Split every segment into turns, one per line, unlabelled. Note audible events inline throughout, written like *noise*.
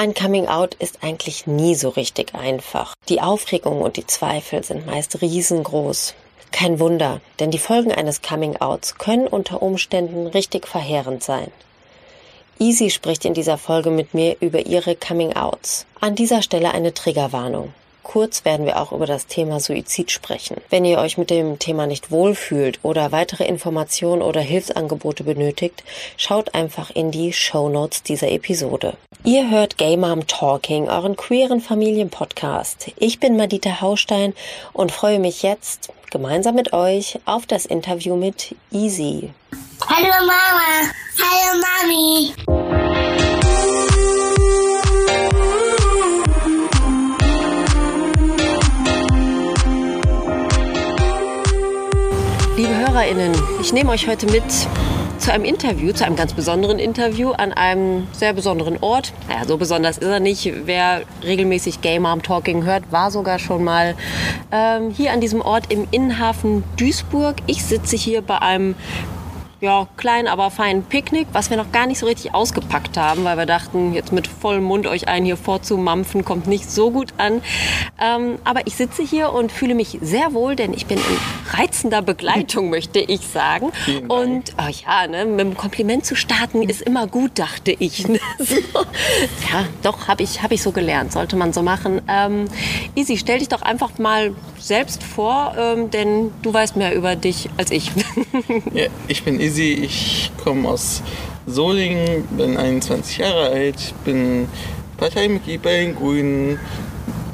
Ein Coming-out ist eigentlich nie so richtig einfach. Die Aufregung und die Zweifel sind meist riesengroß. Kein Wunder, denn die Folgen eines Coming-outs können unter Umständen richtig verheerend sein. Easy spricht in dieser Folge mit mir über ihre Coming-outs. An dieser Stelle eine Triggerwarnung. Kurz werden wir auch über das Thema Suizid sprechen. Wenn ihr euch mit dem Thema nicht wohlfühlt oder weitere Informationen oder Hilfsangebote benötigt, schaut einfach in die Show Notes dieser Episode. Ihr hört Gay Mom Talking, euren queeren Familienpodcast. Ich bin Madita Haustein und freue mich jetzt gemeinsam mit euch auf das Interview mit Easy.
Hallo Mama, hallo Mami.
HörerInnen, ich nehme euch heute mit zu einem Interview, zu einem ganz besonderen Interview an einem sehr besonderen Ort. Naja, so besonders ist er nicht. Wer regelmäßig Gay Mom Talking hört, war sogar schon mal ähm, hier an diesem Ort im Innenhafen Duisburg. Ich sitze hier bei einem ja, kleinen, aber feinen Picknick, was wir noch gar nicht so richtig ausgepackt haben, weil wir dachten, jetzt mit vollem Mund euch einen hier vorzumampfen, kommt nicht so gut an. Ähm, aber ich sitze hier und fühle mich sehr wohl, denn ich bin in reizender Begleitung, *laughs* möchte ich sagen. Und oh ja, ne, mit einem Kompliment zu starten ist immer gut, dachte ich. *laughs* Ne? So. Ja, doch, habe ich, hab ich so gelernt, sollte man so machen. Ähm, Easy, stell dich doch einfach mal selbst vor, ähm, denn du weißt mehr über dich als ich. *laughs*
Ja, ich bin Izzy, ich komme aus Solingen, bin 21 Jahre alt, bin Parteimitglied bei den Grünen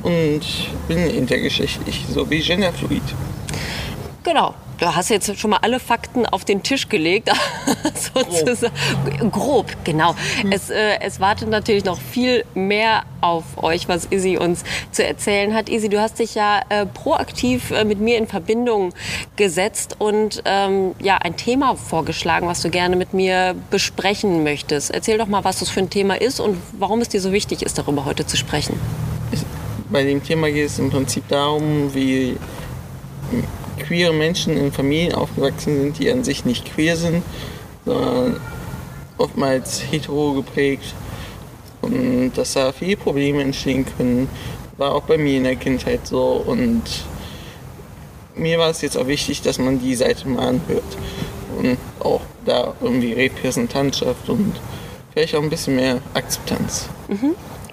und bin intergeschlechtlich sowie genderfluid.
Genau. Du hast jetzt schon mal alle Fakten auf den Tisch gelegt, *laughs* sozusagen. Grob, Grob genau. Es, äh, es wartet natürlich noch viel mehr auf euch, was Izzy uns zu erzählen hat. Izzy, du hast dich ja äh, proaktiv äh, mit mir in Verbindung gesetzt und ähm, ja ein Thema vorgeschlagen, was du gerne mit mir besprechen möchtest. Erzähl doch mal, was das für ein Thema ist und warum es dir so wichtig ist, darüber heute zu sprechen.
Bei dem Thema geht es im Prinzip darum, wie queere Menschen in Familien aufgewachsen sind, die an sich nicht queer sind, sondern oftmals hetero geprägt. Und dass da viele Probleme entstehen können, war auch bei mir in der Kindheit so. Und mir war es jetzt auch wichtig, dass man die Seite mal anhört. Und auch da irgendwie Repräsentantschaft und vielleicht auch ein bisschen mehr Akzeptanz.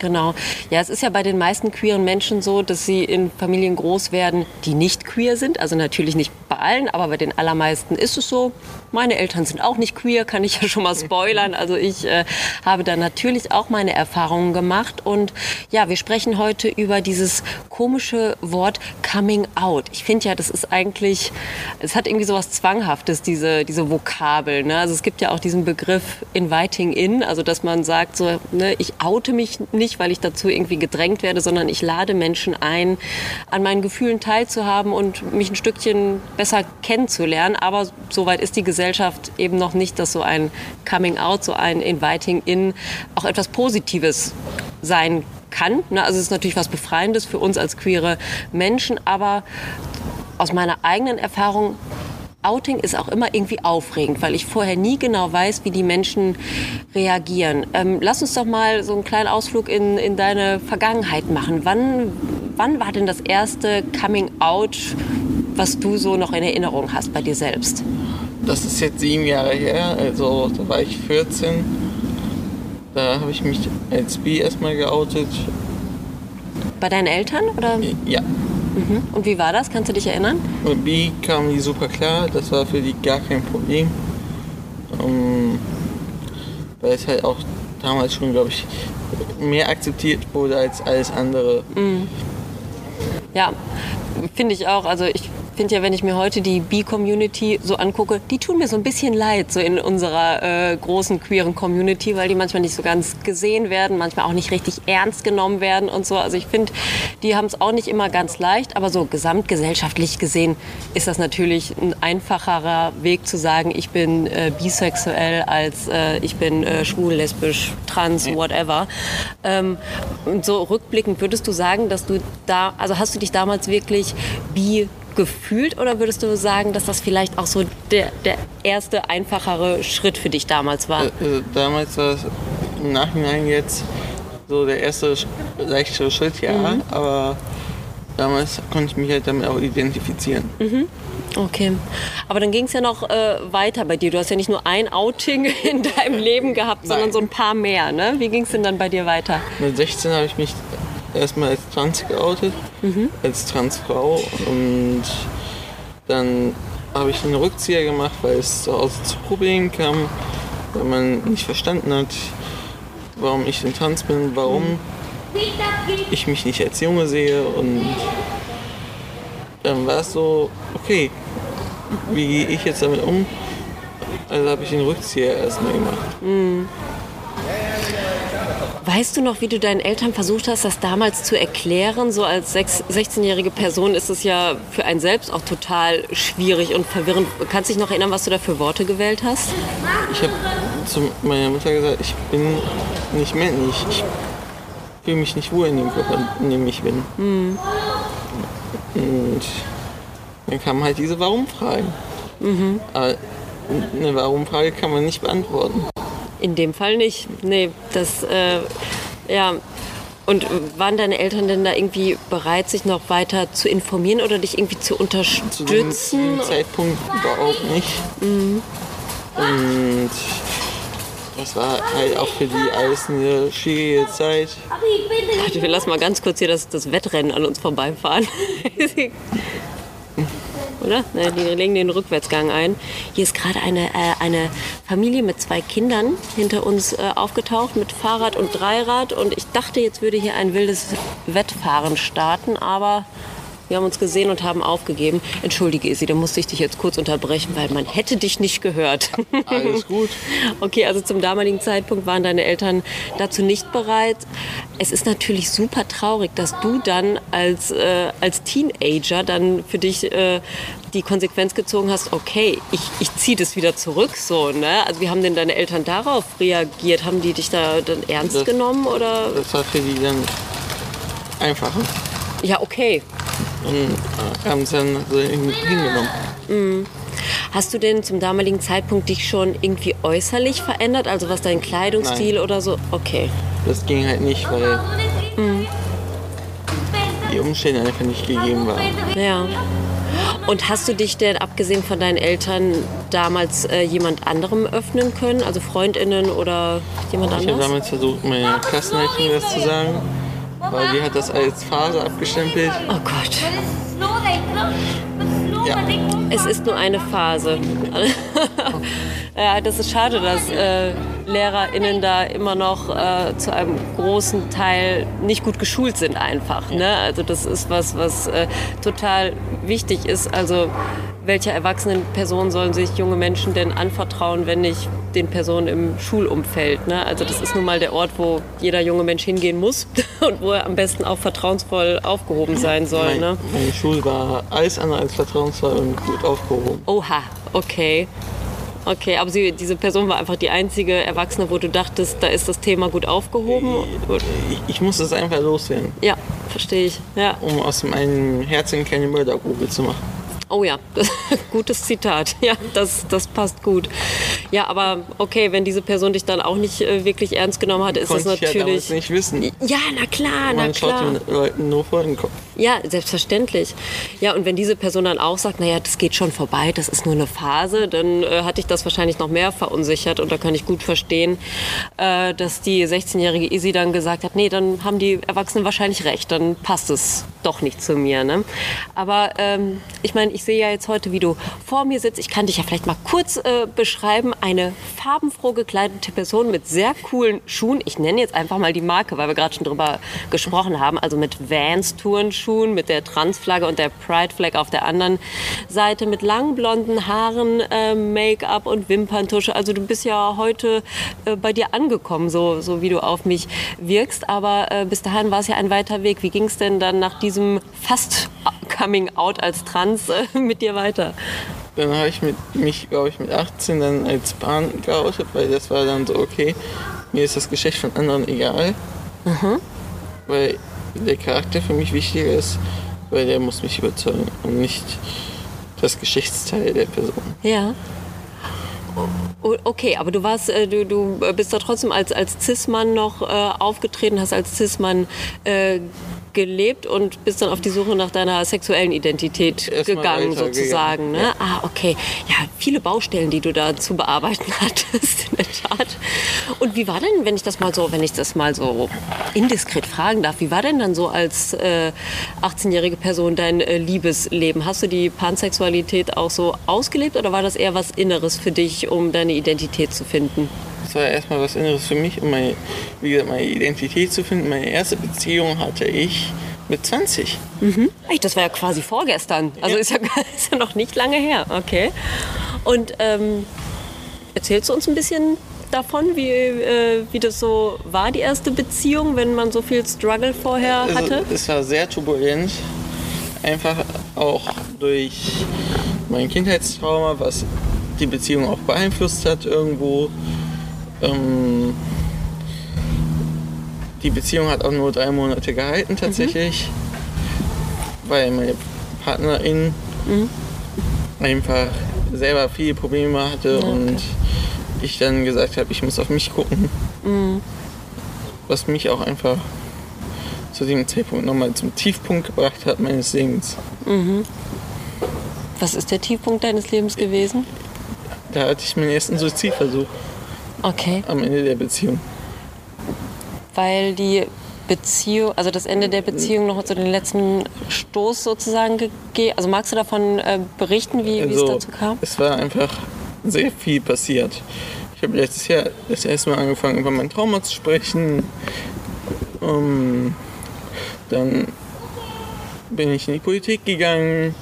Genau. Ja, es ist ja bei den meisten queeren Menschen so, dass sie in Familien groß werden, die nicht queer sind. Also natürlich nicht bei allen, aber bei den allermeisten ist es so. Meine Eltern sind auch nicht queer, kann ich ja schon mal spoilern. Also ich äh, habe da natürlich auch meine Erfahrungen gemacht. Und ja, wir sprechen heute über dieses komische Wort Coming Out. Ich finde ja, das ist eigentlich, es hat irgendwie so was Zwanghaftes, diese, diese Vokabel. Ne? Also es gibt ja auch diesen Begriff Inviting In, also dass man sagt, so, ne, ich oute mich nicht, weil ich dazu irgendwie gedrängt werde, sondern ich lade Menschen ein, an meinen Gefühlen teilzuhaben und mich ein Stückchen besser kennenzulernen. Aber soweit ist die Gesellschaft eben noch nicht, dass so ein Coming Out, so ein Inviting In auch etwas Positives sein kann. Ne? Also es ist natürlich was Befreiendes für uns als queere Menschen, aber aus meiner eigenen Erfahrung Outing ist auch immer irgendwie aufregend, weil ich vorher nie genau weiß, wie die Menschen reagieren. Ähm, lass uns doch mal so einen kleinen Ausflug in, in deine Vergangenheit machen. Wann, wann war denn das erste Coming Out, was du so noch in Erinnerung hast bei dir selbst?
Das ist jetzt sieben Jahre her, also da war ich 14. Da habe ich mich als bi erstmal geoutet.
Bei deinen Eltern? Oder?
Ja,
Mhm. Und wie war das? Kannst du dich erinnern?
mit bi kamen die super klar, das war für die gar kein Problem. Ähm, weil es halt auch damals schon, glaube ich, mehr akzeptiert wurde als alles andere.
Ja, finde ich auch. Also ich finde ja, wenn ich mir heute die B-Community so angucke, die tun mir so ein bisschen leid, so in unserer äh, großen queeren Community, weil die manchmal nicht so ganz gesehen werden, manchmal auch nicht richtig ernst genommen werden und so. Also ich finde, die haben es auch nicht immer ganz leicht, aber so gesamtgesellschaftlich gesehen ist das natürlich ein einfacherer Weg zu sagen, ich bin äh, bisexuell als äh, ich bin äh, schwul, lesbisch, trans, whatever. Ähm, und so rückblickend würdest du sagen, dass du da, also hast du dich damals wirklich bi gefühlt oder würdest du sagen, dass das vielleicht auch so der, der erste einfachere Schritt für dich damals war?
Äh, damals war es im Nachhinein jetzt so der erste leichtere Schritt, ja,
Mhm.
aber damals konnte ich mich halt damit auch identifizieren.
Okay. Aber dann ging es ja noch äh, weiter bei dir. Du hast ja nicht nur ein Outing *laughs* in deinem Leben gehabt, sondern
Nein.
so ein paar mehr. Ne? Wie ging es denn dann bei dir weiter?
Mit 16 habe ich mich erstmal als trans geoutet, als Transfrau und dann habe ich einen Rückzieher gemacht, weil es zu Hause zu Problemen kam, weil man nicht verstanden hat, warum ich denn trans bin, warum ich mich nicht als Junge sehe und dann war es so, okay, wie gehe ich jetzt damit um? Also habe ich den Rückzieher erstmal gemacht.
Weißt du noch, wie du deinen Eltern versucht hast, das damals zu erklären? So als sechs- 16-jährige Person ist es ja für einen selbst auch total schwierig und verwirrend. Kannst du dich noch erinnern, was du da für Worte gewählt hast?
Ich habe zu meiner Mutter gesagt, ich bin nicht männlich. Ich fühle mich nicht wohl in dem Körper, in dem ich bin. Und dann kamen halt diese Warum-Fragen. Aber eine Warum-Frage kann man nicht beantworten.
In dem Fall nicht. Nee, das, äh, ja. Und waren deine Eltern denn da irgendwie bereit, sich noch weiter zu informieren oder dich irgendwie zu
Zu dem, zu
unterstützen?
dem Zeitpunkt überhaupt nicht. Und das war halt auch für die alles eine schwierige Zeit.
Warte, wir lassen mal ganz kurz hier das, das Wettrennen an uns vorbeifahren. *laughs* Oder? Ne, die legen den Rückwärtsgang ein. Hier ist gerade eine, äh, eine Familie mit zwei Kindern hinter uns äh, aufgetaucht mit Fahrrad und Dreirad. Und ich dachte, jetzt würde hier ein wildes Wettfahren starten, aber wir haben uns gesehen und haben aufgegeben. Entschuldige, Isi, da musste ich dich jetzt kurz unterbrechen, weil man hätte dich nicht gehört. *laughs*
Alles gut.
Okay, also zum damaligen Zeitpunkt waren deine Eltern dazu nicht bereit. Es ist natürlich super traurig, dass du dann als, äh, als Teenager dann für dich äh, die Konsequenz gezogen hast, okay, ich, ich ziehe das wieder zurück. So, ne? Also wie haben denn deine Eltern darauf reagiert? Haben die dich da dann ernst
Das-
genommen? Oder?
Das war für die dann einfacher.
Ja, okay.
Und haben es dann so hingenommen.
Hast du denn zum damaligen Zeitpunkt dich schon irgendwie äußerlich verändert? Also was dein Kleidungsstil
Nein.
oder so? Okay.
Das ging halt nicht, weil die Umstände einfach nicht gegeben waren.
Ja. Und hast du dich denn, abgesehen von deinen Eltern, damals äh, jemand anderem öffnen können? Also FreundInnen oder jemand
Ich habe damals versucht, meiner Klassenleitung das zu sagen, weil die hat das als Phase abgestempelt.
Oh Gott.
Ja.
Es ist nur eine Phase. *laughs* ja, das ist schade, dass äh, LehrerInnen da immer noch äh, zu einem großen Teil nicht gut geschult sind einfach. Ne? Also das ist was, was äh, total wichtig ist. Also welcher erwachsenen Person sollen sich junge Menschen denn anvertrauen, wenn nicht den Personen im Schulumfeld? Ne? Also das ist nun mal der Ort, wo jeder junge Mensch hingehen muss *laughs* und wo er am besten auch vertrauensvoll aufgehoben sein soll. Ne?
meine Schule war alles andere als vertrauensvoll und gut aufgehoben.
Oha, okay. Okay, aber sie, diese Person war einfach die einzige Erwachsene, wo du dachtest, da ist das Thema gut aufgehoben.
Ich, ich musste es einfach loswerden,
Ja, verstehe ich. Ja.
um aus meinem Herzen keine Mördergrube zu machen.
Oh ja, *laughs* gutes Zitat. Ja, das, das passt gut. Ja, aber okay, wenn diese Person dich dann auch nicht äh, wirklich ernst genommen hat, ist das
Konnte ich ja
natürlich.
nicht wissen.
Ja, na klar, na
Man schaut
klar.
den Leuten nur vor den Kopf.
Ja, selbstverständlich. Ja, und wenn diese Person dann auch sagt, naja, das geht schon vorbei, das ist nur eine Phase, dann äh, hat dich das wahrscheinlich noch mehr verunsichert. Und da kann ich gut verstehen, äh, dass die 16-jährige Isi dann gesagt hat, nee, dann haben die Erwachsenen wahrscheinlich recht, dann passt es doch nicht zu mir. Ne? Aber ähm, ich meine, ich sehe ja jetzt heute, wie du vor mir sitzt. Ich kann dich ja vielleicht mal kurz äh, beschreiben. Eine farbenfroh gekleidete Person mit sehr coolen Schuhen. Ich nenne jetzt einfach mal die Marke, weil wir gerade schon drüber gesprochen haben. Also mit Vans Turnschuhen, mit der Transflagge und der Pride Flag auf der anderen Seite, mit langen blonden Haaren, äh, Make-up und Wimperntusche. Also du bist ja heute äh, bei dir angekommen, so, so wie du auf mich wirkst. Aber äh, bis dahin war es ja ein weiter Weg. Wie ging es denn dann nach diesem fast Coming Out als Trans äh, mit dir weiter?
Dann habe ich mit, mich, glaube ich, mit 18 dann als Bahn geoutet, weil das war dann so, okay, mir ist das Geschlecht von anderen egal. Weil der Charakter für mich wichtiger ist, weil der muss mich überzeugen und nicht das Geschlechtsteil der Person.
Ja. Okay, aber du warst, äh, du, du bist da trotzdem als, als Cis-Mann noch äh, aufgetreten, hast als Cis-Mann äh, gelebt und bist dann auf die Suche nach deiner sexuellen Identität
Erstmal
gegangen,
weitergegangen,
sozusagen. Ne?
ja.
Ah, okay. Ja, viele Baustellen, die du da zu bearbeiten *laughs* hattest, in der Tat. Und wie war denn, wenn ich das mal so, wenn ich das mal so indiskret fragen darf, wie war denn dann so als äh, 18-jährige Person dein äh, Liebesleben? Hast du die Pansexualität auch so ausgelebt oder war das eher was Inneres für dich, um deine Identität zu finden?
Das war erstmal was Inneres für mich, um meine, wie gesagt, meine Identität zu finden. Meine erste Beziehung hatte ich mit 20.
Ey, das war ja quasi vorgestern. Also
Ja.
ist, ja, *laughs* ist ja noch nicht lange her. Okay. Und ähm, erzählst du uns ein bisschen davon, wie, äh, wie das so war, die erste Beziehung, wenn man so viel Struggle vorher hatte?
Also, es war sehr turbulent. Einfach auch durch mein Kindheitstrauma, was die Beziehung auch beeinflusst hat irgendwo. Ähm, die Beziehung hat auch nur drei Monate gehalten tatsächlich, weil meine Partnerin einfach selber viele Probleme hatte und ich dann gesagt habe, ich muss auf mich gucken. Was mich auch einfach zu dem Zeitpunkt nochmal zum Tiefpunkt gebracht hat meines Lebens.
Was ist der Tiefpunkt deines Lebens gewesen?
Da hatte ich meinen ersten Suizidversuch
Okay.
am Ende der Beziehung.
Weil die Beziehung, also das Ende der Beziehung noch so den letzten Stoß sozusagen gegeben. Also magst du davon äh, berichten, wie, wie es
Also,
dazu kam?
es war einfach sehr viel passiert. Ich habe letztes Jahr das erste Mal angefangen, über mein Trauma zu sprechen. Ähm, dann bin ich in die Politik gegangen,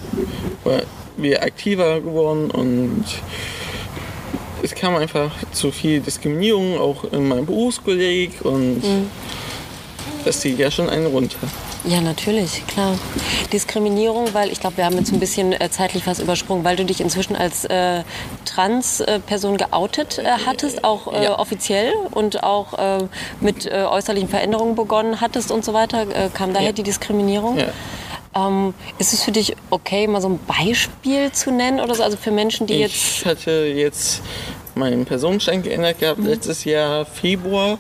war wieder aktiver geworden und es kam einfach zu viel Diskriminierung, auch in meinem Berufskolleg und das zieht ja schon einen runter.
Ja, natürlich, klar. Diskriminierung, weil ich glaube, wir haben jetzt ein bisschen äh, zeitlich was übersprungen, weil du dich inzwischen als äh, Trans-Person geoutet äh, hattest, auch äh,
Ja.
offiziell und auch äh, mit äh, äußerlichen Veränderungen begonnen hattest und so weiter. Äh, kam daher
Ja.
die Diskriminierung?
Ja.
Ähm, ist es für dich okay, mal so ein Beispiel zu nennen oder so? Also für Menschen, die jetzt.
Ich hatte jetzt meinen Personenschein geändert gehabt letztes Jahr Februar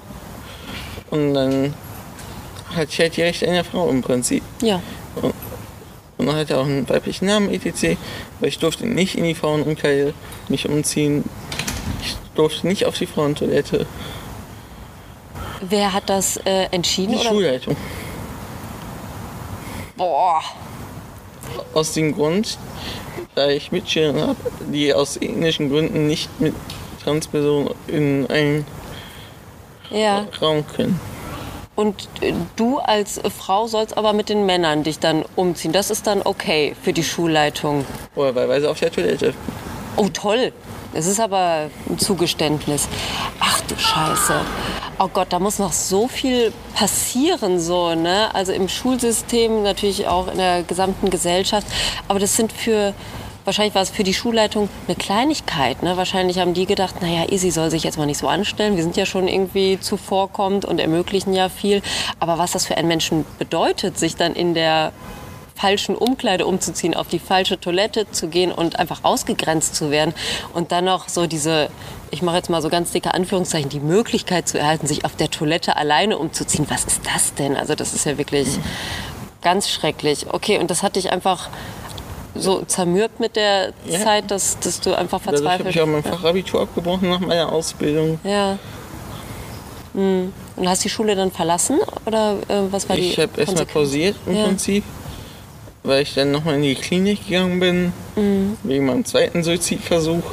und dann hatte ich halt die Rechte einer Frau im Prinzip.
Ja.
Und dann hatte auch einen weiblichen Namen etc. Weil ich durfte nicht in die Frauenumkleide mich umziehen. Ich durfte nicht auf die Frauentoilette.
Wer hat das äh, entschieden?
Die
oder?
Schulleitung.
Boah.
Aus dem Grund, da ich Mitschüler habe, die aus ethnischen Gründen nicht mit Transpersonen in einen
Ja.
Raum können.
Und äh, du als Frau sollst aber mit den Männern dich dann umziehen. Das ist dann okay für die Schulleitung.
Oder wahlweise auf der Toilette.
Oh, toll. Das ist aber ein Zugeständnis. Ach du Scheiße. Oh Gott, da muss noch so viel passieren, so, ne? Also im Schulsystem, natürlich auch in der gesamten Gesellschaft. Aber das sind für, wahrscheinlich war es für die Schulleitung eine Kleinigkeit, ne? Wahrscheinlich haben die gedacht, naja, Isi soll sich jetzt mal nicht so anstellen. Wir sind ja schon irgendwie zuvorkommend und ermöglichen ja viel. Aber was das für einen Menschen bedeutet, sich dann in der falschen Umkleide umzuziehen, auf die falsche Toilette zu gehen und einfach ausgegrenzt zu werden und dann noch so diese, ich mache jetzt mal so ganz dicke Anführungszeichen, die Möglichkeit zu erhalten, sich auf der Toilette alleine umzuziehen. Was ist das denn? Also das ist ja wirklich ganz schrecklich. Okay, und das hat dich einfach so zermürbt mit der
Ja.
Zeit, dass, dass du einfach
Dadurch habe
verzweifelt
ich auch mein Fachabitur abgebrochen nach meiner Ausbildung.
Ja. Hm. Und hast die Schule dann verlassen? Oder äh, was war die
Ich habe erstmal pausiert im
Ja.
Prinzip, weil ich dann nochmal in die Klinik gegangen bin,
Mhm.
wegen meinem zweiten Suizidversuch.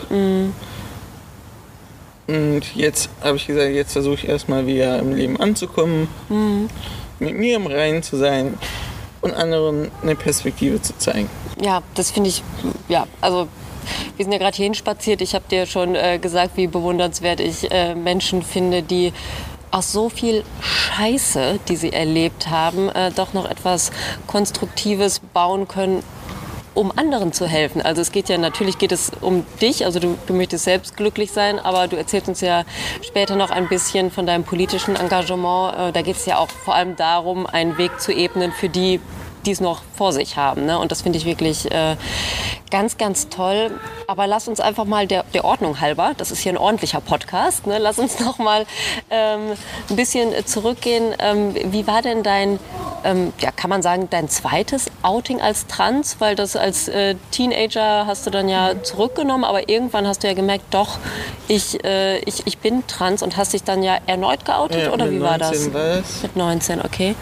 Und jetzt habe ich gesagt, jetzt versuche ich erstmal wieder im Leben anzukommen,
Mhm.
mit mir im Reinen zu sein und anderen eine Perspektive zu zeigen.
Ja, das finde ich, ja, also wir sind ja gerade hierhin spaziert. Ich habe dir schon äh, gesagt, wie bewundernswert ich äh, Menschen finde, die aus so viel Scheiße, die sie erlebt haben, äh, doch noch etwas Konstruktives bauen können, um anderen zu helfen. Also es geht ja natürlich geht es um dich, also du, du möchtest selbst glücklich sein, aber du erzählst uns ja später noch ein bisschen von deinem politischen Engagement. Äh, Da geht es ja auch vor allem darum, einen Weg zu ebnen für die, die es noch vor sich haben. Ne? Und das finde ich wirklich äh, ganz, ganz toll. Aber lass uns einfach mal der, der Ordnung halber, das ist hier ein ordentlicher Podcast, ne? lass uns *laughs* noch mal ähm, ein bisschen zurückgehen. Ähm, wie war denn dein, ähm, ja, kann man sagen, dein zweites Outing als Trans? Weil das als äh, Teenager hast du dann ja zurückgenommen, aber irgendwann hast du ja gemerkt, doch, ich, äh, ich, ich bin trans und hast dich dann ja erneut geoutet
Ja,
oder wie war das?
19 war das.
Mit 19, okay.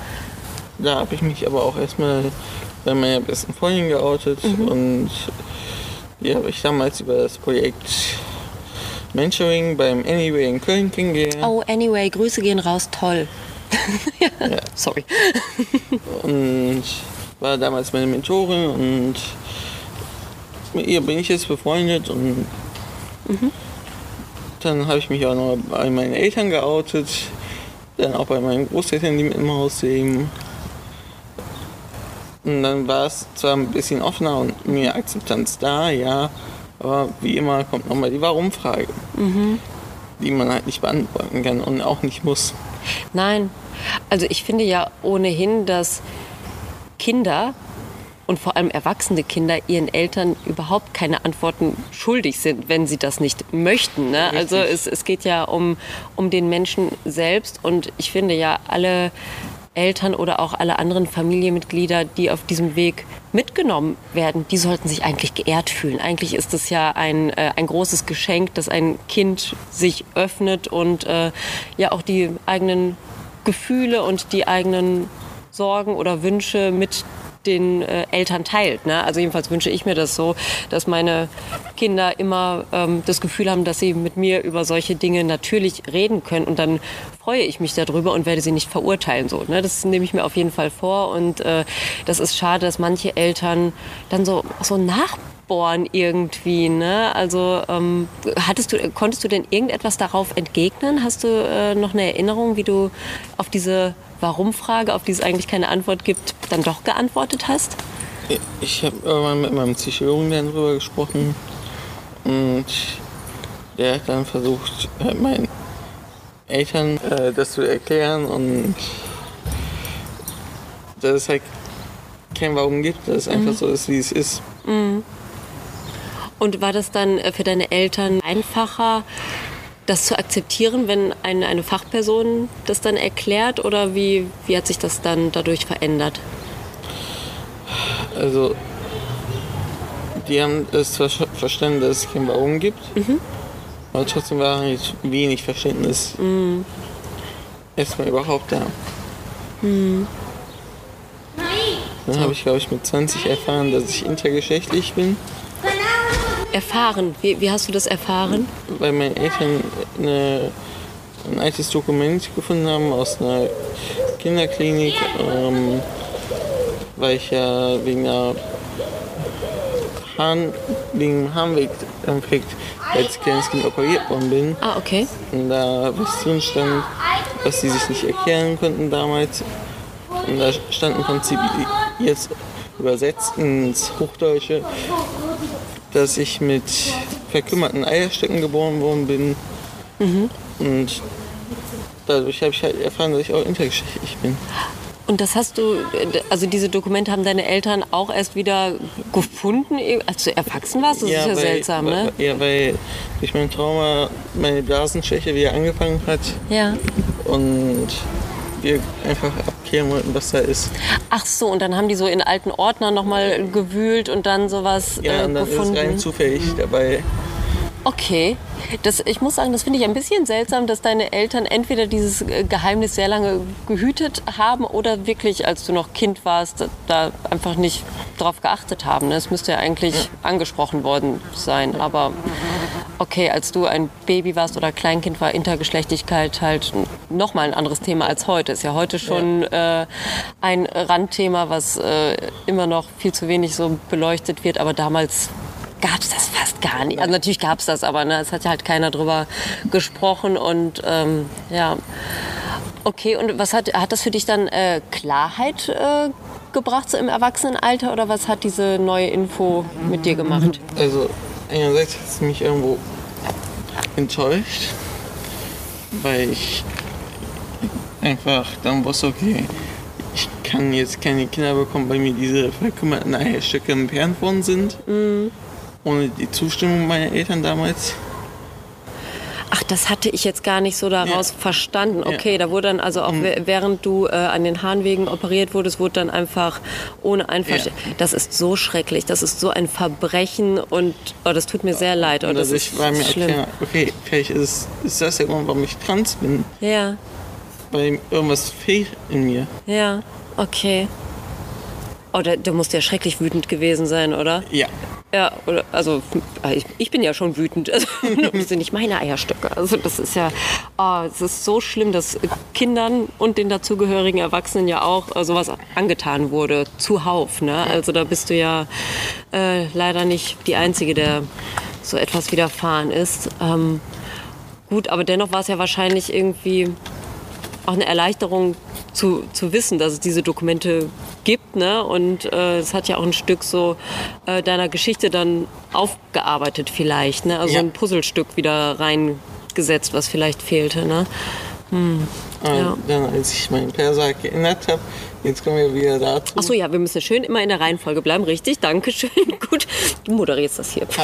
Da habe ich mich aber auch erstmal bei meiner besten Freundin geoutet
Mhm.
und die habe ich damals über das Projekt Mentoring beim Anyway in Köln kennengelernt.
Oh, anyway, Grüße gehen raus, toll. *laughs*
Ja.
Sorry.
und war damals meine Mentorin und mit ihr bin ich jetzt befreundet und dann habe ich mich auch noch bei meinen Eltern geoutet, dann auch bei meinen Großeltern, die mit im Haus leben. Und dann war es zwar ein bisschen offener und mehr Akzeptanz da, ja, aber wie immer kommt nochmal die Warum-Frage, die man halt nicht beantworten kann und auch nicht muss.
Nein, also ich finde ja ohnehin, dass Kinder und vor allem erwachsene Kinder ihren Eltern überhaupt keine Antworten schuldig sind, wenn sie das nicht möchten. Ne? Also es, es geht ja um, um den Menschen selbst und ich finde ja alle Eltern oder auch alle anderen Familienmitglieder, die auf diesem Weg mitgenommen werden, die sollten sich eigentlich geehrt fühlen. Eigentlich ist es ja ein, äh, ein großes Geschenk, dass ein Kind sich öffnet und äh, ja auch die eigenen Gefühle und die eigenen Sorgen oder Wünsche mit den äh, Eltern teilt. Ne? Also jedenfalls wünsche ich mir das so, dass meine Kinder immer ähm, das Gefühl haben, dass sie mit mir über solche Dinge natürlich reden können und dann freue ich mich darüber und werde sie nicht verurteilen. So, ne? Das nehme ich mir auf jeden Fall vor und äh, das ist schade, dass manche Eltern dann so, so nachbohren irgendwie. Ne? Also ähm, hattest du, konntest du denn irgendetwas darauf entgegnen? Hast du äh, noch eine Erinnerung, wie du auf diese Warum-Frage, auf die es eigentlich keine Antwort gibt, dann doch geantwortet hast?
Ich habe irgendwann mit meinem Psychologen dann drüber gesprochen und der hat dann versucht, halt meinen Eltern äh, das zu erklären und dass es halt kein Warum gibt, dass es einfach so ist, wie es ist.
Und war das dann äh, für deine Eltern einfacher, das zu akzeptieren, wenn eine, eine Fachperson das dann erklärt? Oder wie, wie hat sich das dann dadurch verändert?
Also, die haben das verstanden, dass es kein Warum gibt, aber trotzdem war wenig Verständnis erstmal überhaupt da. Dann habe ich, glaube ich, mit 20 erfahren, dass ich intergeschlechtlich bin,
Erfahren, wie, wie hast du das erfahren?
weil meine Eltern eine, ein altes Dokument gefunden haben aus einer Kinderklinik, ähm, weil ich ja wegen einer Harn, wegen Harnweginfekt als kleines Kind operiert worden bin.
Ah, okay.
Und da was drin stand, was sie sich nicht erklären konnten damals. Und da stand im Prinzip jetzt übersetzt ins Hochdeutsche, dass ich mit verkümmerten Eierstöcken geboren worden bin. Und dadurch habe ich halt erfahren, dass ich auch intergeschlechtlich bin.
Und das hast du, also diese Dokumente haben deine Eltern auch erst wieder gefunden, als du erwachsen warst? Das ist ja
weil,
seltsam, ne?
Ja, weil durch mein Trauma meine Blasenschwäche wieder angefangen hat
Ja.
und wir einfach abklären wollten, was da ist.
Ach so, und dann haben die so in alten Ordnern nochmal gewühlt und dann sowas
Ja,
äh,
und dann
gefunden.
ist rein zufällig dabei.
Okay. Das, ich muss sagen, das finde ich ein bisschen seltsam, dass deine Eltern entweder dieses äh, Geheimnis sehr lange gehütet haben oder wirklich, als du noch Kind warst, da einfach nicht drauf geachtet haben. Es müsste ja eigentlich angesprochen worden sein. Aber okay, als du ein Baby warst oder Kleinkind war Intergeschlechtlichkeit halt nochmal ein anderes Thema als heute. Ist ja heute schon äh, ein Randthema, was äh, immer noch viel zu wenig so beleuchtet wird. Aber damals gab es das fast gar nicht. Also natürlich gab es das, aber ne, es hat ja halt keiner drüber gesprochen und ähm, ja. Okay, und was hat, hat das für dich dann äh, Klarheit äh, gebracht so im Erwachsenenalter oder was hat diese neue Info mit dir gemacht?
Also einerseits hat es mich irgendwo enttäuscht, weil ich einfach dann wusste, okay, ich kann jetzt keine Kinder bekommen, weil mir diese verkümmerten Eierstöcke entfernt worden sind. Ohne die Zustimmung meiner Eltern damals.
Ach, das hatte ich jetzt gar nicht so daraus
Ja.
verstanden. Okay,
Ja.
da wurde dann also auch wä- während du äh, an den Harnwegen operiert wurdest, wurde dann einfach ohne Einverständnis. Das ist so schrecklich. Das ist so ein Verbrechen und oh, das tut mir sehr leid. Oh, das ist
ich war mir
schlimm.
klar, okay, vielleicht ist, ist das der Grund, warum ich trans bin.
Ja,
Weil irgendwas fehlt in mir.
ja, okay. Oh, da, du musst ja schrecklich wütend gewesen sein, oder?
Ja.
Ja, oder, also ich, ich bin ja schon wütend. Also, *laughs* das sind nicht meine Eierstöcke. Also das ist ja, oh, es ist so schlimm, dass Kindern und den dazugehörigen Erwachsenen ja auch äh, sowas angetan wurde, zuhauf. Ne? Also da bist du ja äh, leider nicht die Einzige, der so etwas widerfahren ist. Ähm, gut, aber dennoch war es ja wahrscheinlich irgendwie auch eine Erleichterung zu, zu wissen, dass es diese Dokumente gibt. Ne? Und äh, es hat ja auch ein Stück so äh, deiner Geschichte dann aufgearbeitet vielleicht. Ne? Also
Ja.
ein Puzzlestück wieder reingesetzt, was vielleicht fehlte. Ne?
Und
Ja.
dann, als ich meinen Perser geändert habe, jetzt kommen wir wieder dazu.
Achso, ja, wir müssen schön immer in der Reihenfolge bleiben. Richtig, danke schön. *laughs* Gut, du moderierst das hier. *laughs*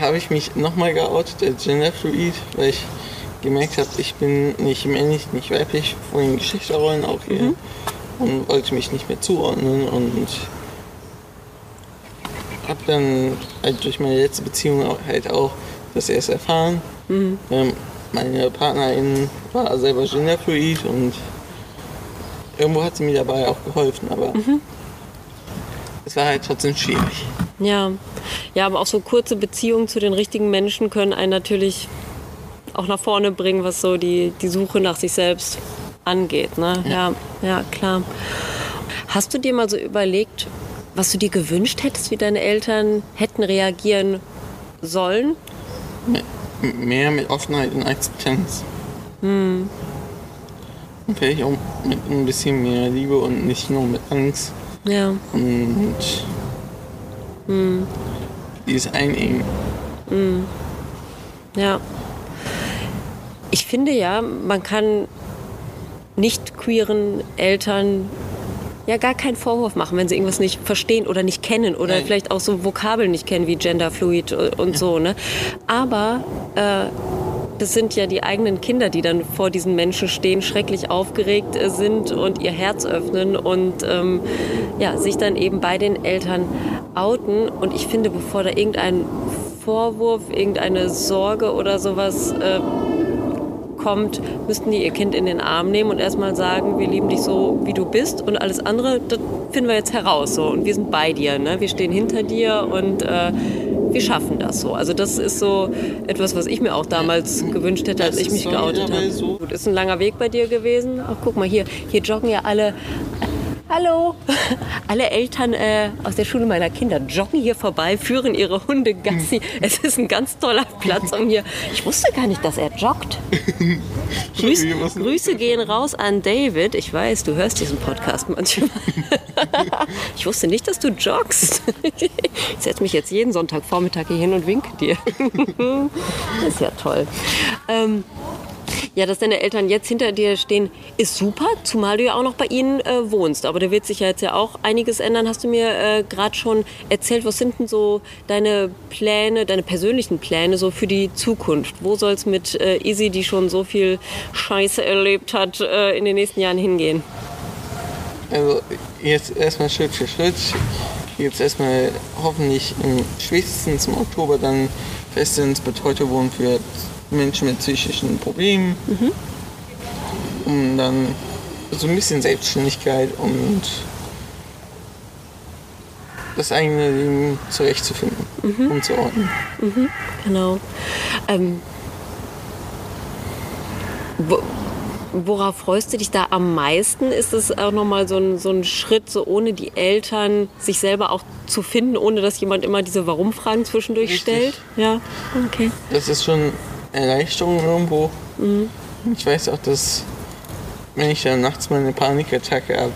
habe ich mich nochmal geoutet als genderfluid, weil ich gemerkt habe, ich bin nicht männlich, nicht weiblich, von den Geschlechterrollen auch hier. Und wollte mich nicht mehr zuordnen und habe dann halt durch meine letzte Beziehung halt auch das erst erfahren. Ähm, meine Partnerin war selber genderfluid und irgendwo hat sie mir dabei auch geholfen, aber es war halt trotzdem schwierig.
Ja. ja, aber auch so kurze Beziehungen zu den richtigen Menschen können einen natürlich auch nach vorne bringen, was so die, die Suche nach sich selbst angeht. Ne? Ja. ja, klar. Hast du dir mal so überlegt, was du dir gewünscht hättest, wie deine Eltern hätten reagieren sollen?
Mehr mit Offenheit und Akzeptanz. Und vielleicht auch mit ein bisschen mehr Liebe und nicht nur mit Angst
Ja,
und dieses Einengen.
ja. Ich finde ja, man kann nicht queeren Eltern ja gar keinen Vorwurf machen, wenn sie irgendwas nicht verstehen oder nicht kennen oder
Nein.
vielleicht auch so Vokabeln nicht kennen wie Genderfluid und so. Ne? Aber äh, das sind ja die eigenen Kinder, die dann vor diesen Menschen stehen, schrecklich aufgeregt äh, sind und ihr Herz öffnen und ähm, ja, sich dann eben bei den Eltern outen. Und ich finde, bevor da irgendein Vorwurf, irgendeine Sorge oder sowas äh, kommt, müssten die ihr Kind in den Arm nehmen und erstmal sagen, wir lieben dich so, wie du bist und alles andere, das finden wir jetzt heraus so und wir sind bei dir, ne? wir stehen hinter dir und äh, wir schaffen das so. Also das ist so etwas, was ich mir auch damals gewünscht hätte, als
Das
ich mich geoutet habe.
so.
Gut, ist ein langer Weg bei dir gewesen. Ach, guck mal hier, hier joggen ja alle. Hallo! *laughs* Alle Eltern äh, aus der Schule meiner Kinder joggen hier vorbei, führen ihre Hunde Gassi. Es ist ein ganz toller Platz um hier. Ich wusste gar nicht, dass er joggt. *laughs* Grüß, Grüße gehen raus an David. Ich weiß, du hörst diesen Podcast manchmal. *laughs* Ich wusste nicht, dass du joggst. Ich setze mich jetzt jeden Sonntagvormittag hier hin und winke dir. Das ist ja toll. Ähm, ja, dass deine Eltern jetzt hinter dir stehen, ist super, zumal du ja auch noch bei ihnen äh, wohnst. Aber da wird sich ja jetzt ja auch einiges ändern. Hast du mir äh, gerade schon erzählt, was sind denn so deine Pläne, deine persönlichen Pläne so für die Zukunft? Wo soll es mit äh, Izzy, die schon so viel Scheiße erlebt hat, äh, in den nächsten Jahren hingehen?
Also jetzt erstmal Schritt für Schritt. Jetzt erstmal hoffentlich im spätestens im Oktober dann fest ins betreute Wohnen für Menschen mit psychischen Problemen. Um dann so ein bisschen Selbstständigkeit und das eigene Leben zurechtzufinden, umzuordnen.
Genau. Ähm, wo, worauf freust du dich da am meisten? Ist es auch nochmal so ein, so ein Schritt, so ohne die Eltern sich selber auch zu finden, ohne dass jemand immer diese Warum-Fragen zwischendurch
Richtig.
stellt? Ja, okay.
Das ist schon Erleichterung irgendwo. Ich weiß auch, dass wenn ich dann nachts mal eine Panikattacke habe,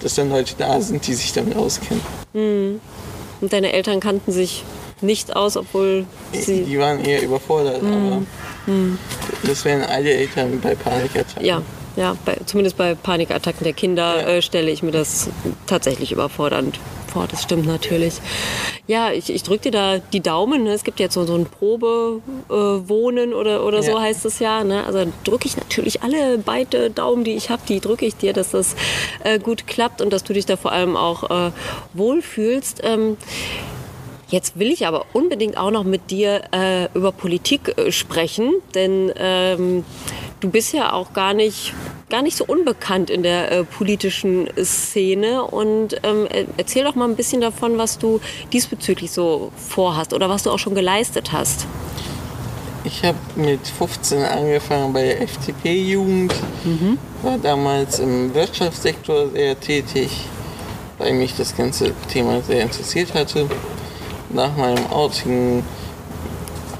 dass dann Leute da sind, die sich damit auskennen.
Und deine Eltern kannten sich nicht aus, obwohl sie...
Die waren eher überfordert, aber das wären alle Eltern bei Panikattacken.
Ja, ja, bei, zumindest bei Panikattacken der Kinder
Ja.
äh, stelle ich mir das tatsächlich überfordernd vor. Das stimmt natürlich. Ja, ich, ich drücke dir da die Daumen. Ne? Es gibt jetzt so, so ein Probewohnen äh, oder, oder so
Ja.
heißt es ja. Ne? Also drücke ich natürlich alle beide Daumen, die ich habe, die drücke ich dir, dass das äh, gut klappt und dass du dich da vor allem auch äh, wohlfühlst. Ähm, Jetzt will ich aber unbedingt auch noch mit dir äh, über Politik äh, sprechen, denn ähm, du bist ja auch gar nicht, gar nicht so unbekannt in der äh, politischen Szene. Und ähm, er- erzähl doch mal ein bisschen davon, was du diesbezüglich so vorhast oder was du auch schon geleistet hast.
Ich habe mit 15 angefangen bei der FDP-Jugend, war damals im Wirtschaftssektor sehr tätig, weil mich das ganze Thema sehr interessiert hatte. Nach meinem Outing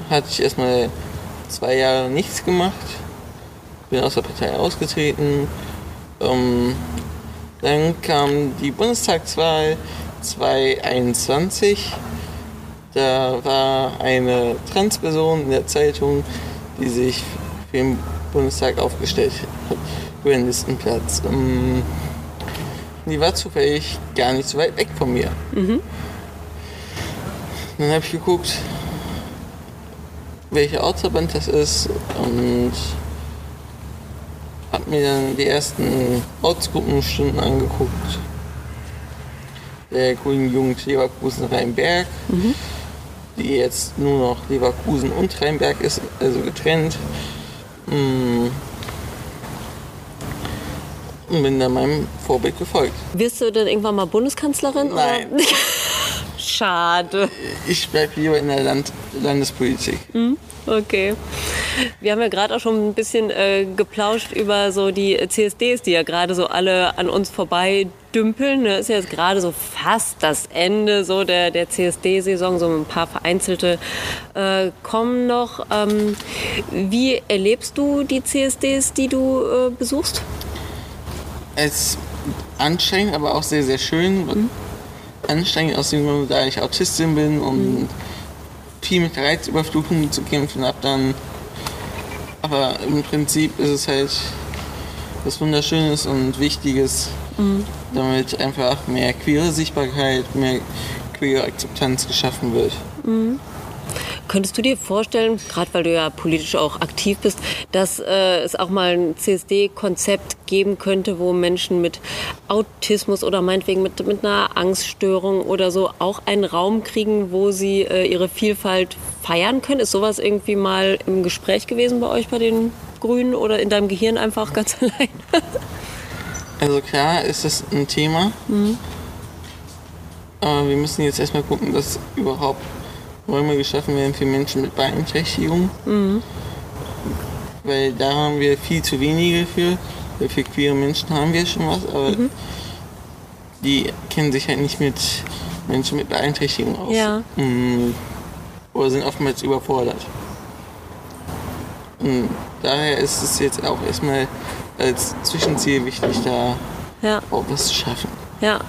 hatte ich erstmal zwei Jahre nichts gemacht, bin aus der Partei ausgetreten. Ähm, dann kam die Bundestagswahl 2021. Da war eine Transperson in der Zeitung, die sich für den Bundestag aufgestellt hat, für den Listenplatz. Ähm, Die war zufällig gar nicht so weit weg von mir. Dann habe ich geguckt, welcher Ortsverband das ist und habe mir dann die ersten Ortsgruppenstunden angeguckt. Der Grünen Jugend Leverkusen-Rheinberg, die jetzt nur noch Leverkusen und Rheinberg ist, also getrennt. Mm. Und bin dann meinem Vorbild gefolgt.
Wirst du denn irgendwann mal Bundeskanzlerin?
Nein.
Oder? *laughs* Schade.
Ich bleibe lieber in der Land Landespolitik.
Okay. Wir haben ja gerade auch schon ein bisschen äh, geplauscht über so die CSDs, die ja gerade so alle an uns vorbei dümpeln. Ne? Ist ja jetzt gerade so fast das Ende so der, der CSD-Saison. So ein paar vereinzelte äh, kommen noch. Ähm, wie erlebst du die CSDs, die du äh, besuchst?
Es anstrengend, aber auch sehr, sehr schön. Anstrengend aus dem Grund, da ich Autistin bin und viel mit Reizüberflutung zu kämpfen habe dann. Aber im Prinzip ist es halt was Wunderschönes und Wichtiges, damit einfach mehr queere Sichtbarkeit, mehr queere Akzeptanz geschaffen wird.
Könntest du dir vorstellen, gerade weil du ja politisch auch aktiv bist, dass äh, es auch mal ein CSD-Konzept geben könnte, wo Menschen mit Autismus oder meinetwegen mit, mit einer Angststörung oder so auch einen Raum kriegen, wo sie äh, ihre Vielfalt feiern können? Ist sowas irgendwie mal im Gespräch gewesen bei euch, bei den Grünen oder in deinem Gehirn einfach ganz *laughs* allein?
Also klar ist es ein Thema. Aber wir müssen jetzt erstmal gucken, dass überhaupt Räume geschaffen werden für Menschen mit Beeinträchtigung. Weil da haben wir viel zu wenige für. Für queere Menschen haben wir schon was, aber die kennen sich halt nicht mit Menschen mit Beeinträchtigung aus.
Ja.
Mm, Oder sind oftmals überfordert. Und daher ist es jetzt auch erstmal als Zwischenziel wichtig, da
Ja.
auch was zu schaffen.
Ja,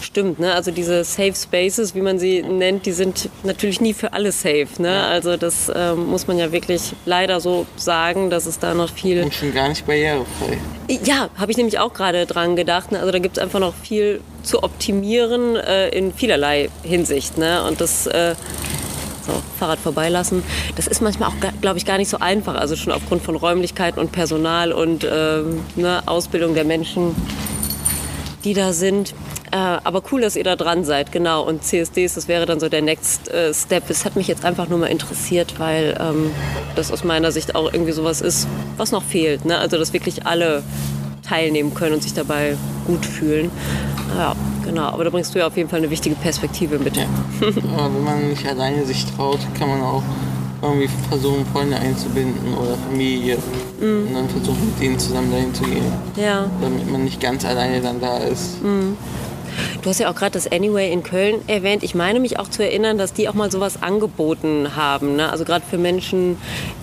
stimmt. Ne? Also diese Safe Spaces, wie man sie nennt, die sind natürlich nie für alle safe. Ne? Also das ähm, muss man ja wirklich leider so sagen, dass es da noch viel...
Und schon gar nicht barrierefrei.
Ja, habe ich nämlich auch gerade dran gedacht. Ne? Also da gibt es einfach noch viel zu optimieren äh, in vielerlei Hinsicht. Ne? Und das... Äh, so, Fahrrad vorbeilassen. Das ist manchmal auch, glaube ich, gar nicht so einfach. Also schon aufgrund von Räumlichkeiten und Personal und ähm, ne, Ausbildung der Menschen, die da sind. Äh, aber cool, dass ihr da dran seid, genau. Und CSDs, das wäre dann so der Next äh, Step. Es hat mich jetzt einfach nur mal interessiert, weil ähm, das aus meiner Sicht auch irgendwie sowas ist, was noch fehlt. Ne? Also, dass wirklich alle teilnehmen können und sich dabei gut fühlen. Ja, genau. Aber da bringst du ja auf jeden Fall eine wichtige Perspektive mit.
Ja. Aber wenn man nicht alleine sich traut, kann man auch irgendwie versuchen, Freunde einzubinden oder Familie. Und dann versuchen, mit denen zusammen dahin zu gehen.
Ja.
Damit man nicht ganz alleine dann da ist.
Du hast ja auch gerade das Anyway in Köln erwähnt. Ich meine mich auch zu erinnern, dass die auch mal sowas angeboten haben. Ne? Also gerade für Menschen,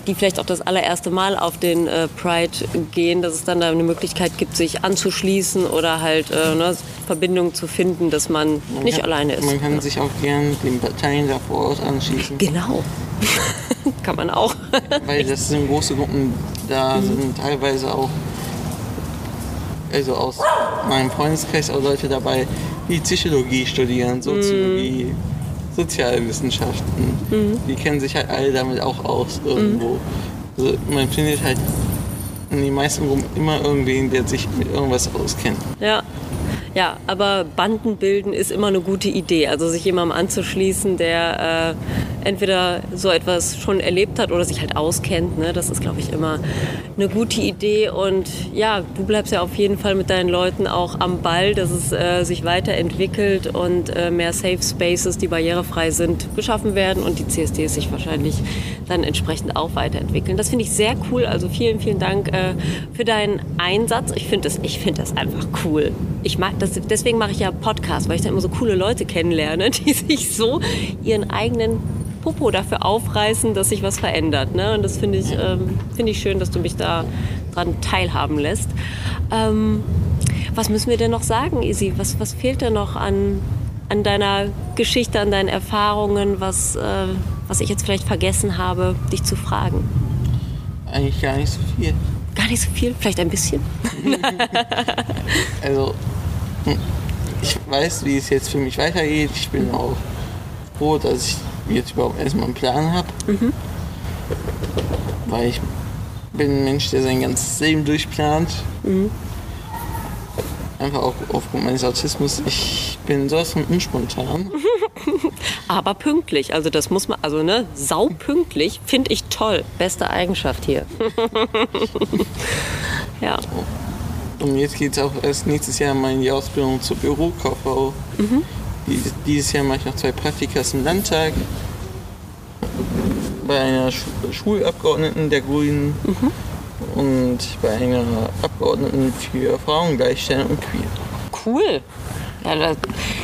die vielleicht auch das allererste Mal auf den äh, Pride gehen, dass es dann da eine Möglichkeit gibt, sich anzuschließen oder halt äh, ne, Verbindungen zu finden, dass man nicht
kann,
alleine ist.
Man kann sich auch gern den Parteien da vor Ort anschließen.
Genau. *laughs* Kann man auch.
Weil das sind große Gruppen, da sind teilweise auch also aus meinem Freundeskreis auch Leute dabei, die Psychologie studieren, Soziologie, Sozialwissenschaften. Die kennen sich halt alle damit auch aus irgendwo. Also man findet halt in den meisten Gruppen immer irgendwen, der sich mit irgendwas auskennt.
Ja. Ja, aber Banden bilden ist immer eine gute Idee. Also sich jemandem anzuschließen, der äh, entweder so etwas schon erlebt hat oder sich halt auskennt. Ne? Das ist, glaube ich, immer eine gute Idee. Und ja, du bleibst ja auf jeden Fall mit deinen Leuten auch am Ball, dass es äh, sich weiterentwickelt und äh, mehr Safe Spaces, die barrierefrei sind, geschaffen werden und die CSDs sich wahrscheinlich dann entsprechend auch weiterentwickeln. Das finde ich sehr cool. Also vielen, vielen Dank äh, für deinen Einsatz. Ich finde das, ich finde das einfach cool. Ich mag das, deswegen mache ich ja Podcast, weil ich da immer so coole Leute kennenlerne, *laughs* die sich so ihren eigenen Popo dafür aufreißen, dass sich was verändert. Ne? Und das finde ich, ähm, finde ich schön, dass du mich da dran teilhaben lässt. Ähm, was müssen wir denn noch sagen, Isi? Was, was fehlt denn noch an, an deiner Geschichte, an deinen Erfahrungen, was, äh, was ich jetzt vielleicht vergessen habe, dich zu fragen?
Eigentlich gar nicht so viel.
Gar nicht so viel, vielleicht ein bisschen. *laughs*
Also, ich weiß, wie es jetzt für mich weitergeht. Ich bin auch froh, dass ich jetzt überhaupt erstmal einen Plan habe. Weil ich bin ein Mensch, der sein ganzes Leben durchplant. Einfach auch aufgrund meines Autismus. Ich bin sowas von unspontan. *laughs*
Aber pünktlich, also das muss man, also ne, saupünktlich finde ich toll. Beste Eigenschaft hier. *laughs* ja.
Und jetzt geht es auch erst nächstes Jahr mal in die Ausbildung zur Bürokauffrau. Dieses, dieses Jahr mache ich noch zwei Praktikas im Landtag. Bei einer Schu Schulabgeordneten der Grünen und bei einer Abgeordneten für Frauengleichstellung und Queer.
Cool. Ja, das,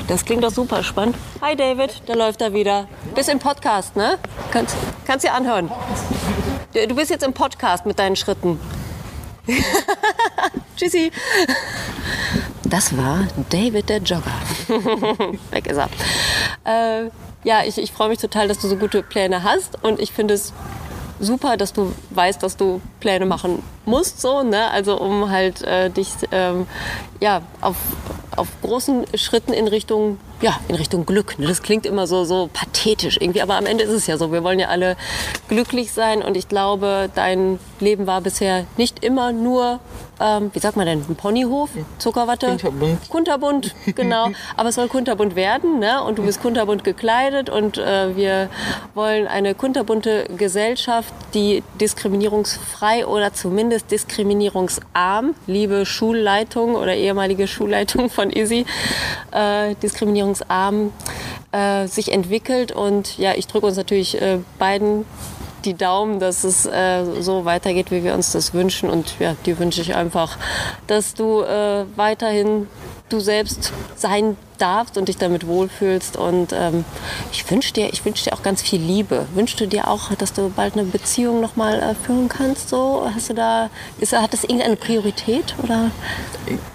das klingt doch super spannend. Hi David, da läuft er wieder. Bist im Podcast, ne? Kannst, kannst dir anhören. Du du bist jetzt im Podcast mit deinen Schritten. *laughs* Tschüssi. Das war David der Jogger. *laughs* Weg ist er. Äh, ja, ich, ich freue mich total, dass du so gute Pläne hast und ich finde es super, dass du weißt, dass du Pläne machen musst, so, ne? Also um halt äh, dich ähm, ja, auf, auf großen Schritten in Richtung, ja, in Richtung Glück. Ne? Das klingt immer so, so pathetisch irgendwie, aber am Ende ist es ja so. Wir wollen ja alle glücklich sein und ich glaube, dein Leben war bisher nicht immer nur, ähm, wie sagt man denn, ein Ponyhof, Zuckerwatte?
Kunterbunt.
Kunterbunt, genau. *laughs* Aber es soll kunterbunt werden, ne? Und du bist kunterbunt gekleidet und äh, wir wollen eine kunterbunte Gesellschaft, die diskriminierungsfrei oder zumindest diskriminierungsarm, liebe Schulleitung oder ehemalige Schulleitung von ISI, äh, diskriminierungsarm äh, sich entwickelt. Und ja, ich drücke uns natürlich äh, beiden die Daumen, dass es äh, so weitergeht, wie wir uns das wünschen. Und ja, dir wünsche ich einfach, dass du äh, weiterhin du selbst sein darfst und dich damit wohlfühlst. Und ähm, ich wünsche dir, ich wünsche dir auch ganz viel Liebe. Wünschst du dir auch, dass du bald eine Beziehung noch mal äh, führen kannst? So hast du da, ist, hat das irgendeine Priorität oder?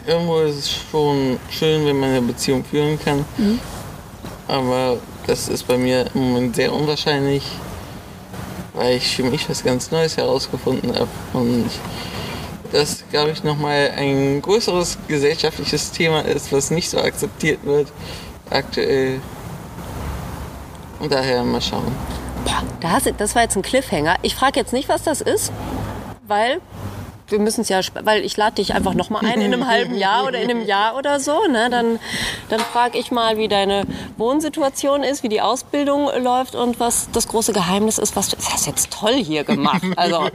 Irgendwo ist es schon schön, wenn man eine Beziehung führen kann. Aber das ist bei mir im Moment sehr unwahrscheinlich, weil ich für mich was ganz Neues herausgefunden habe. Und das, glaube ich, nochmal ein größeres gesellschaftliches Thema ist, was nicht so akzeptiert wird aktuell. Und daher mal schauen.
Boah, da hast du, das war jetzt ein Cliffhanger. Ich frage jetzt nicht, was das ist, weil wir müssen es ja, weil ich lade dich einfach noch mal ein in einem halben Jahr oder in einem Jahr oder so. Ne? Dann, dann frage ich mal, wie deine Wohnsituation ist, wie die Ausbildung läuft und was das große Geheimnis ist. Was du, das hast jetzt toll hier gemacht. Also,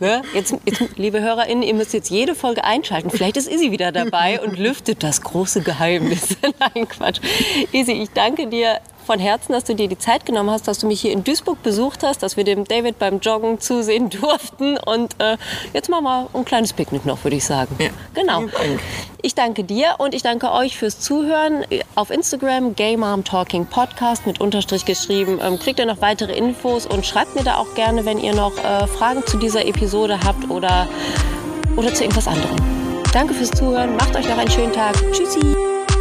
ne? jetzt, jetzt, liebe HörerInnen, ihr müsst jetzt jede Folge einschalten. Vielleicht ist Isi wieder dabei und lüftet das große Geheimnis. *laughs* Nein, Quatsch. Isi, ich danke dir von Herzen, dass du dir die Zeit genommen hast, dass du mich hier in Duisburg besucht hast, dass wir dem David beim Joggen zusehen *laughs* durften. Und äh, jetzt machen wir ein kleines Picknick noch, würde ich sagen.
Ja.
Genau. Ich danke dir und ich danke euch fürs Zuhören. Auf Instagram Gay Mom Talking Podcast mit Unterstrich geschrieben. Ähm, kriegt ihr noch weitere Infos und schreibt mir da auch gerne, wenn ihr noch äh, Fragen zu dieser Episode habt oder, oder zu irgendwas anderem. Danke fürs Zuhören. Macht euch noch einen schönen Tag. Tschüssi.